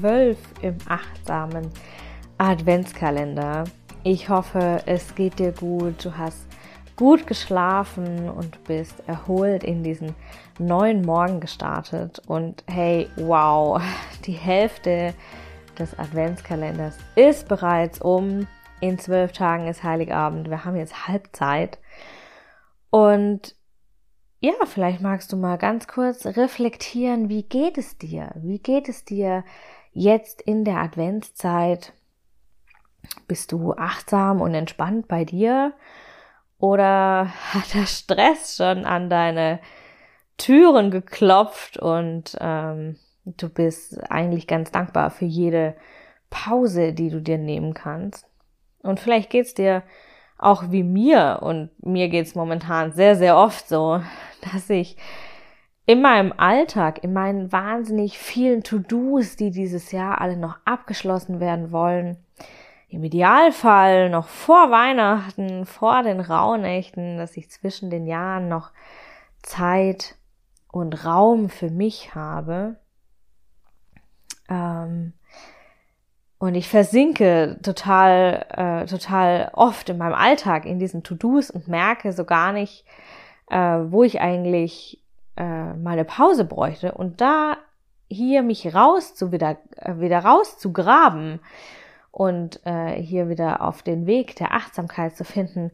12 im achtsamen Adventskalender. Ich hoffe, es geht dir gut, du hast gut geschlafen und bist erholt in diesen neuen Morgen gestartet. Und hey, wow, die Hälfte des Adventskalenders ist bereits um. In zwölf Tagen ist Heiligabend. Wir haben jetzt Halbzeit. Und ja, vielleicht magst du mal ganz kurz reflektieren, wie geht es dir? Wie geht es dir jetzt in der Adventszeit? Bist du achtsam und entspannt bei dir? Oder hat der Stress schon an deine Türen geklopft und ähm, du bist eigentlich ganz dankbar für jede Pause, die du dir nehmen kannst? Und vielleicht geht's dir auch wie mir und mir geht's momentan sehr, sehr oft so, dass ich in meinem Alltag, in meinen wahnsinnig vielen To-Dos, die dieses Jahr alle noch abgeschlossen werden wollen, im Idealfall noch vor Weihnachten, vor den Rauhnächten, dass ich zwischen den Jahren noch Zeit und Raum für mich habe. Ähm, und ich versinke total, äh, total oft in meinem Alltag in diesen To-Dos und merke so gar nicht, äh, wo ich eigentlich äh, mal eine Pause bräuchte. Und da hier mich raus zu wieder, äh, wieder raus zu graben und äh, hier wieder auf den Weg der Achtsamkeit zu finden,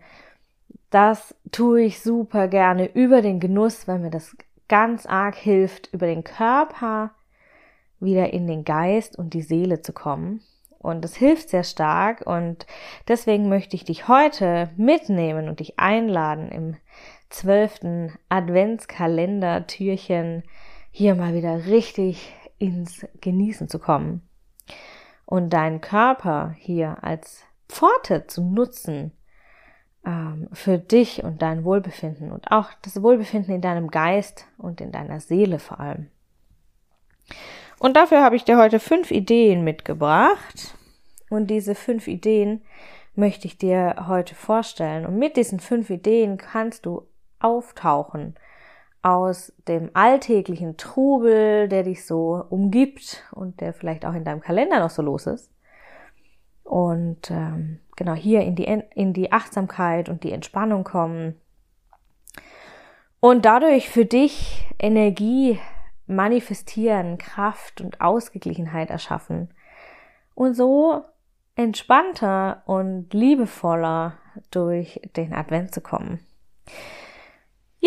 das tue ich super gerne über den Genuss, weil mir das ganz arg hilft, über den Körper wieder in den Geist und die Seele zu kommen. Und das hilft sehr stark und deswegen möchte ich dich heute mitnehmen und dich einladen im zwölften Adventskalender-Türchen hier mal wieder richtig ins Genießen zu kommen und deinen Körper hier als Pforte zu nutzen ähm, für dich und dein Wohlbefinden und auch das Wohlbefinden in deinem Geist und in deiner Seele vor allem. Und dafür habe ich dir heute fünf Ideen mitgebracht. Und diese fünf Ideen möchte ich dir heute vorstellen. Und mit diesen fünf Ideen kannst du auftauchen aus dem alltäglichen Trubel, der dich so umgibt und der vielleicht auch in deinem Kalender noch so los ist. Und ähm, genau hier in die, in die Achtsamkeit und die Entspannung kommen. Und dadurch für dich Energie manifestieren, Kraft und Ausgeglichenheit erschaffen. Und so entspannter und liebevoller durch den Advent zu kommen.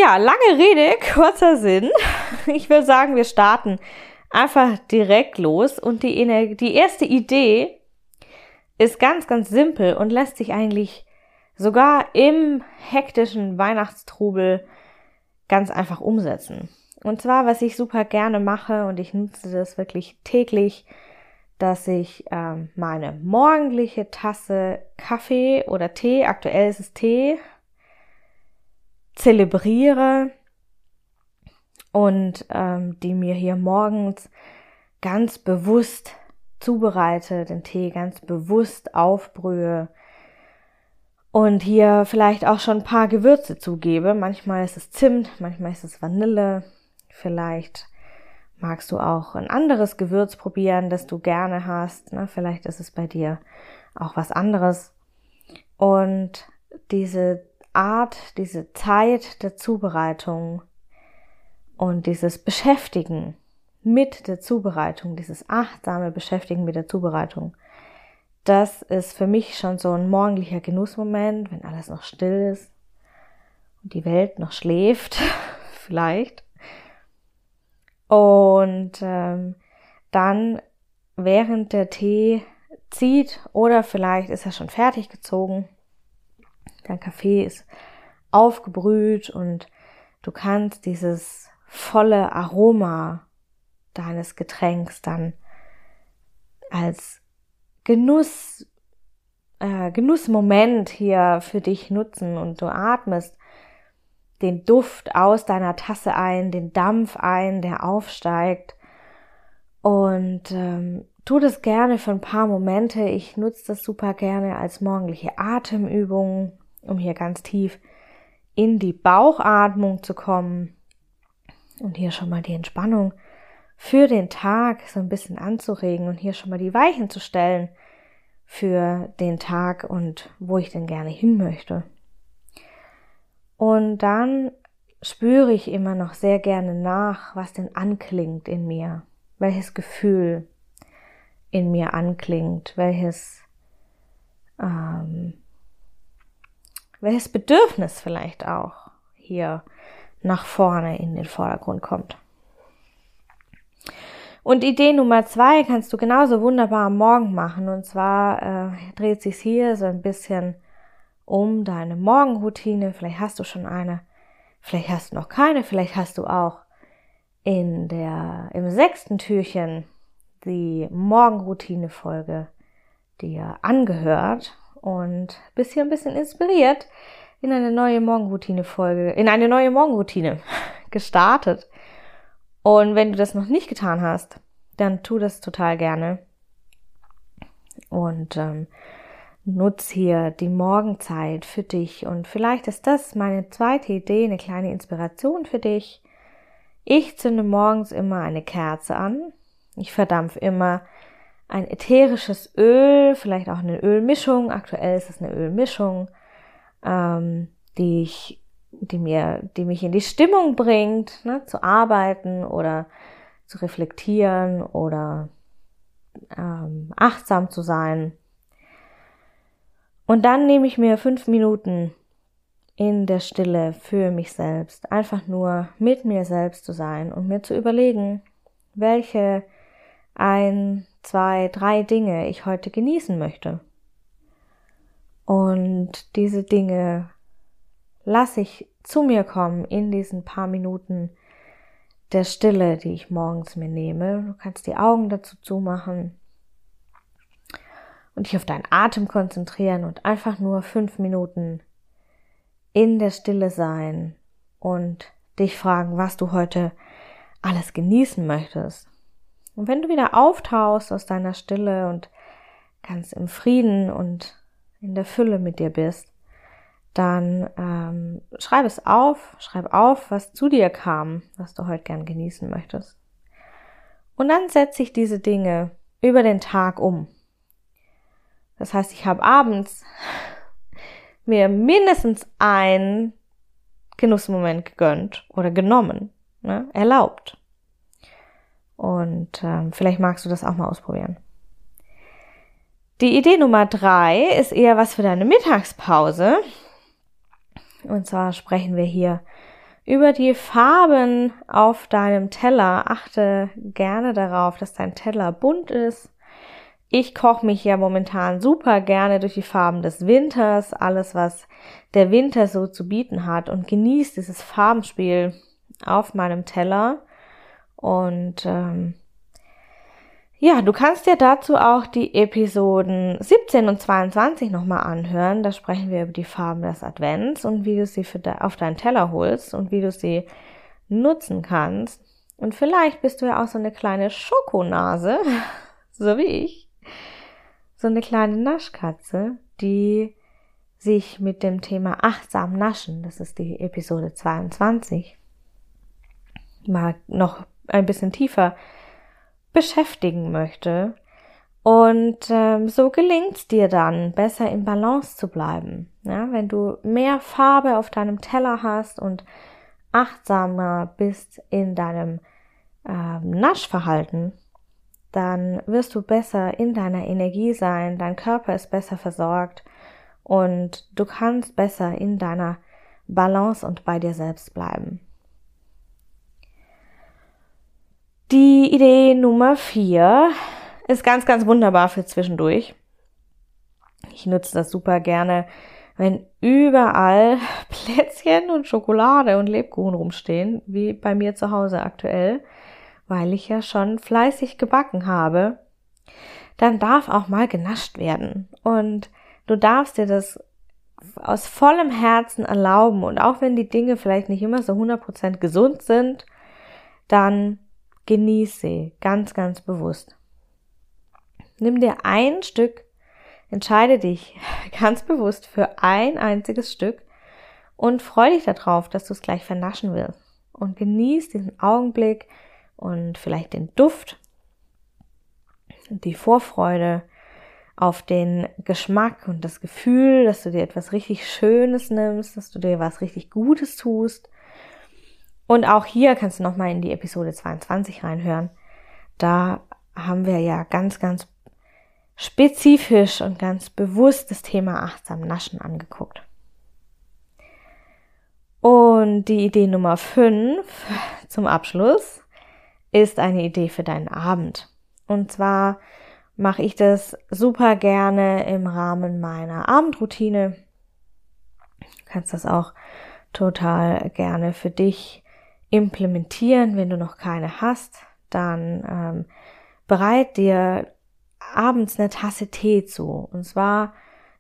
Ja, lange Rede, kurzer Sinn. Ich würde sagen, wir starten einfach direkt los und die, die erste Idee ist ganz, ganz simpel und lässt sich eigentlich sogar im hektischen Weihnachtstrubel ganz einfach umsetzen. Und zwar, was ich super gerne mache und ich nutze das wirklich täglich, dass ich ähm, meine morgendliche Tasse Kaffee oder Tee, aktuell ist es Tee, zelebriere und ähm, die mir hier morgens ganz bewusst zubereite, den Tee ganz bewusst aufbrühe und hier vielleicht auch schon ein paar Gewürze zugebe. Manchmal ist es Zimt, manchmal ist es Vanille, vielleicht magst du auch ein anderes Gewürz probieren, das du gerne hast. Ne? Vielleicht ist es bei dir auch was anderes. Und diese Art, diese Zeit der Zubereitung und dieses Beschäftigen mit der Zubereitung, dieses achtsame Beschäftigen mit der Zubereitung, das ist für mich schon so ein morgendlicher Genussmoment, wenn alles noch still ist und die Welt noch schläft, vielleicht. Und ähm, dann, während der Tee zieht oder vielleicht ist er schon fertig gezogen, dein Kaffee ist aufgebrüht und du kannst dieses volle Aroma deines Getränks dann als Genuss, äh, Genussmoment hier für dich nutzen und du atmest den Duft aus deiner Tasse ein, den Dampf ein, der aufsteigt und ähm, tu das gerne für ein paar Momente. Ich nutze das super gerne als morgendliche Atemübung, um hier ganz tief in die Bauchatmung zu kommen und hier schon mal die Entspannung für den Tag so ein bisschen anzuregen und hier schon mal die Weichen zu stellen für den Tag und wo ich denn gerne hin möchte. Und dann spüre ich immer noch sehr gerne nach, was denn anklingt in mir, welches Gefühl in mir anklingt, welches ähm, welches Bedürfnis vielleicht auch hier nach vorne in den Vordergrund kommt. Und Idee Nummer zwei kannst du genauso wunderbar am Morgen machen. Und zwar äh, dreht sich hier so ein bisschen um deine Morgenroutine. Vielleicht hast du schon eine, vielleicht hast du noch keine, vielleicht hast du auch in der, im sechsten Türchen die Morgenroutine-Folge dir angehört und bist hier ein bisschen inspiriert in eine neue Morgenroutine-Folge, in eine neue Morgenroutine gestartet. Und wenn du das noch nicht getan hast, dann tu das total gerne. Und ähm, nutz hier die Morgenzeit für dich. Und vielleicht ist das meine zweite Idee, eine kleine Inspiration für dich. Ich zünde morgens immer eine Kerze an. Ich verdampfe immer ein ätherisches Öl, vielleicht auch eine Ölmischung. Aktuell ist es eine Ölmischung, ähm, die ich, die mir, die mich in die Stimmung bringt, ne, zu arbeiten oder zu reflektieren oder ähm, achtsam zu sein. Und dann nehme ich mir fünf Minuten in der Stille für mich selbst, einfach nur mit mir selbst zu sein und mir zu überlegen, welche ein, zwei, drei Dinge ich heute genießen möchte. Und diese Dinge lasse ich zu mir kommen in diesen paar Minuten der Stille, die ich morgens mir nehme. Du kannst die Augen dazu zumachen und dich auf deinen Atem konzentrieren und einfach nur fünf Minuten in der Stille sein und dich fragen, was du heute alles genießen möchtest. Und wenn du wieder auftauchst aus deiner Stille und ganz im Frieden und in der Fülle mit dir bist, dann ähm, schreib es auf, schreib auf, was zu dir kam, was du heute gern genießen möchtest. Und dann setze ich diese Dinge über den Tag um. Das heißt, ich habe abends mir mindestens einen Genussmoment gegönnt oder genommen, ne, erlaubt. Und ähm, vielleicht magst du das auch mal ausprobieren. Die Idee Nummer drei ist eher was für deine Mittagspause. Und zwar sprechen wir hier über die Farben auf deinem Teller. Achte gerne darauf, dass dein Teller bunt ist. Ich koche mich ja momentan super gerne durch die Farben des Winters, alles was der Winter so zu bieten hat und genieße dieses Farbenspiel auf meinem Teller. Und ähm, ja, du kannst dir dazu auch die Episoden 17 und 22 nochmal anhören. Da sprechen wir über die Farben des Advents und wie du sie de auf deinen Teller holst und wie du sie nutzen kannst. Und vielleicht bist du ja auch so eine kleine Schokonase, so wie ich. So eine kleine Naschkatze, die sich mit dem Thema achtsam naschen, das ist die Episode 22, mal noch ein bisschen tiefer beschäftigen möchte. Und ähm, so gelingt es dir dann, besser in Balance zu bleiben. Ja, wenn du mehr Farbe auf deinem Teller hast und achtsamer bist in deinem ähm, Naschverhalten, dann wirst du besser in deiner Energie sein, dein Körper ist besser versorgt und du kannst besser in deiner Balance und bei dir selbst bleiben. Idee Nummer vier ist ganz, ganz wunderbar für zwischendurch. Ich nutze das super gerne, wenn überall Plätzchen und Schokolade und Lebkuchen rumstehen, wie bei mir zu Hause aktuell, weil ich ja schon fleißig gebacken habe, dann darf auch mal genascht werden. Und du darfst dir das aus vollem Herzen erlauben. Und auch wenn die Dinge vielleicht nicht immer so 100% gesund sind, dann genieß sie ganz, ganz bewusst. Nimm dir ein Stück Entscheide dich ganz bewusst für ein einziges Stück und freu dich darauf, dass du es gleich vernaschen willst. Und genieß diesen Augenblick und vielleicht den Duft, die Vorfreude auf den Geschmack und das Gefühl, dass du dir etwas richtig Schönes nimmst, dass du dir was richtig Gutes tust. Und auch hier kannst du nochmal in die Episode 22 reinhören. Da haben wir ja ganz, ganz spezifisch und ganz bewusst das Thema achtsam Naschen angeguckt. Und die Idee Nummer 5 zum Abschluss ist eine Idee für deinen Abend. Und zwar mache ich das super gerne im Rahmen meiner Abendroutine. Du kannst das auch total gerne für dich implementieren. Wenn du noch keine hast, dann ähm, bereit dir abends eine Tasse Tee zu. Und zwar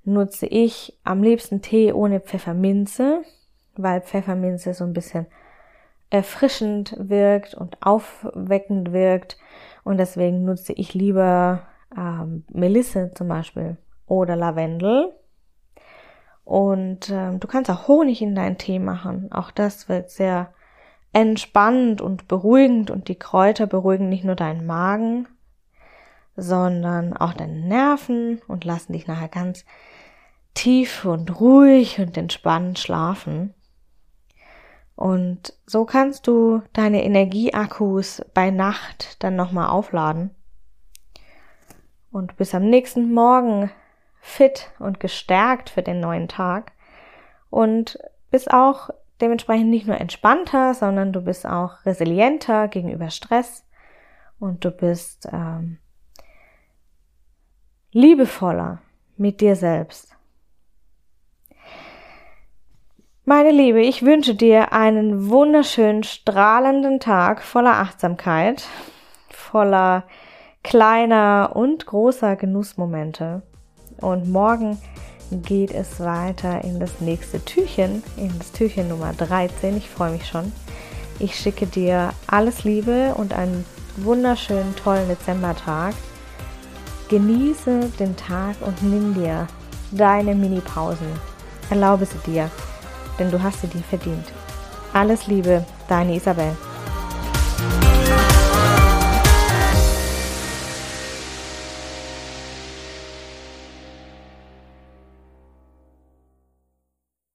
nutze ich am liebsten Tee ohne Pfefferminze, weil Pfefferminze so ein bisschen erfrischend wirkt und aufweckend wirkt. Und deswegen nutze ich lieber ähm, Melisse zum Beispiel oder Lavendel. Und ähm, du kannst auch Honig in deinen Tee machen. Auch das wird sehr entspannend und beruhigend und die Kräuter beruhigen nicht nur deinen Magen, sondern auch deine Nerven und lassen dich nachher ganz tief und ruhig und entspannt schlafen. Und so kannst du deine Energieakkus bei Nacht dann nochmal aufladen. Und bis am nächsten Morgen fit und gestärkt für den neuen Tag. Und bist auch dementsprechend nicht nur entspannter, sondern du bist auch resilienter gegenüber Stress. Und du bist ähm, liebevoller mit dir selbst. Meine Liebe, ich wünsche dir einen wunderschönen, strahlenden Tag voller Achtsamkeit, voller kleiner und großer Genussmomente. Und morgen geht es weiter in das nächste Türchen, in das Türchen Nummer 13. Ich freue mich schon. Ich schicke dir alles Liebe und einen wunderschönen, tollen Dezembertag. Genieße den Tag und nimm dir deine Mini-Pausen. Erlaube sie dir, denn du hast sie dir verdient. Alles Liebe, deine Isabel.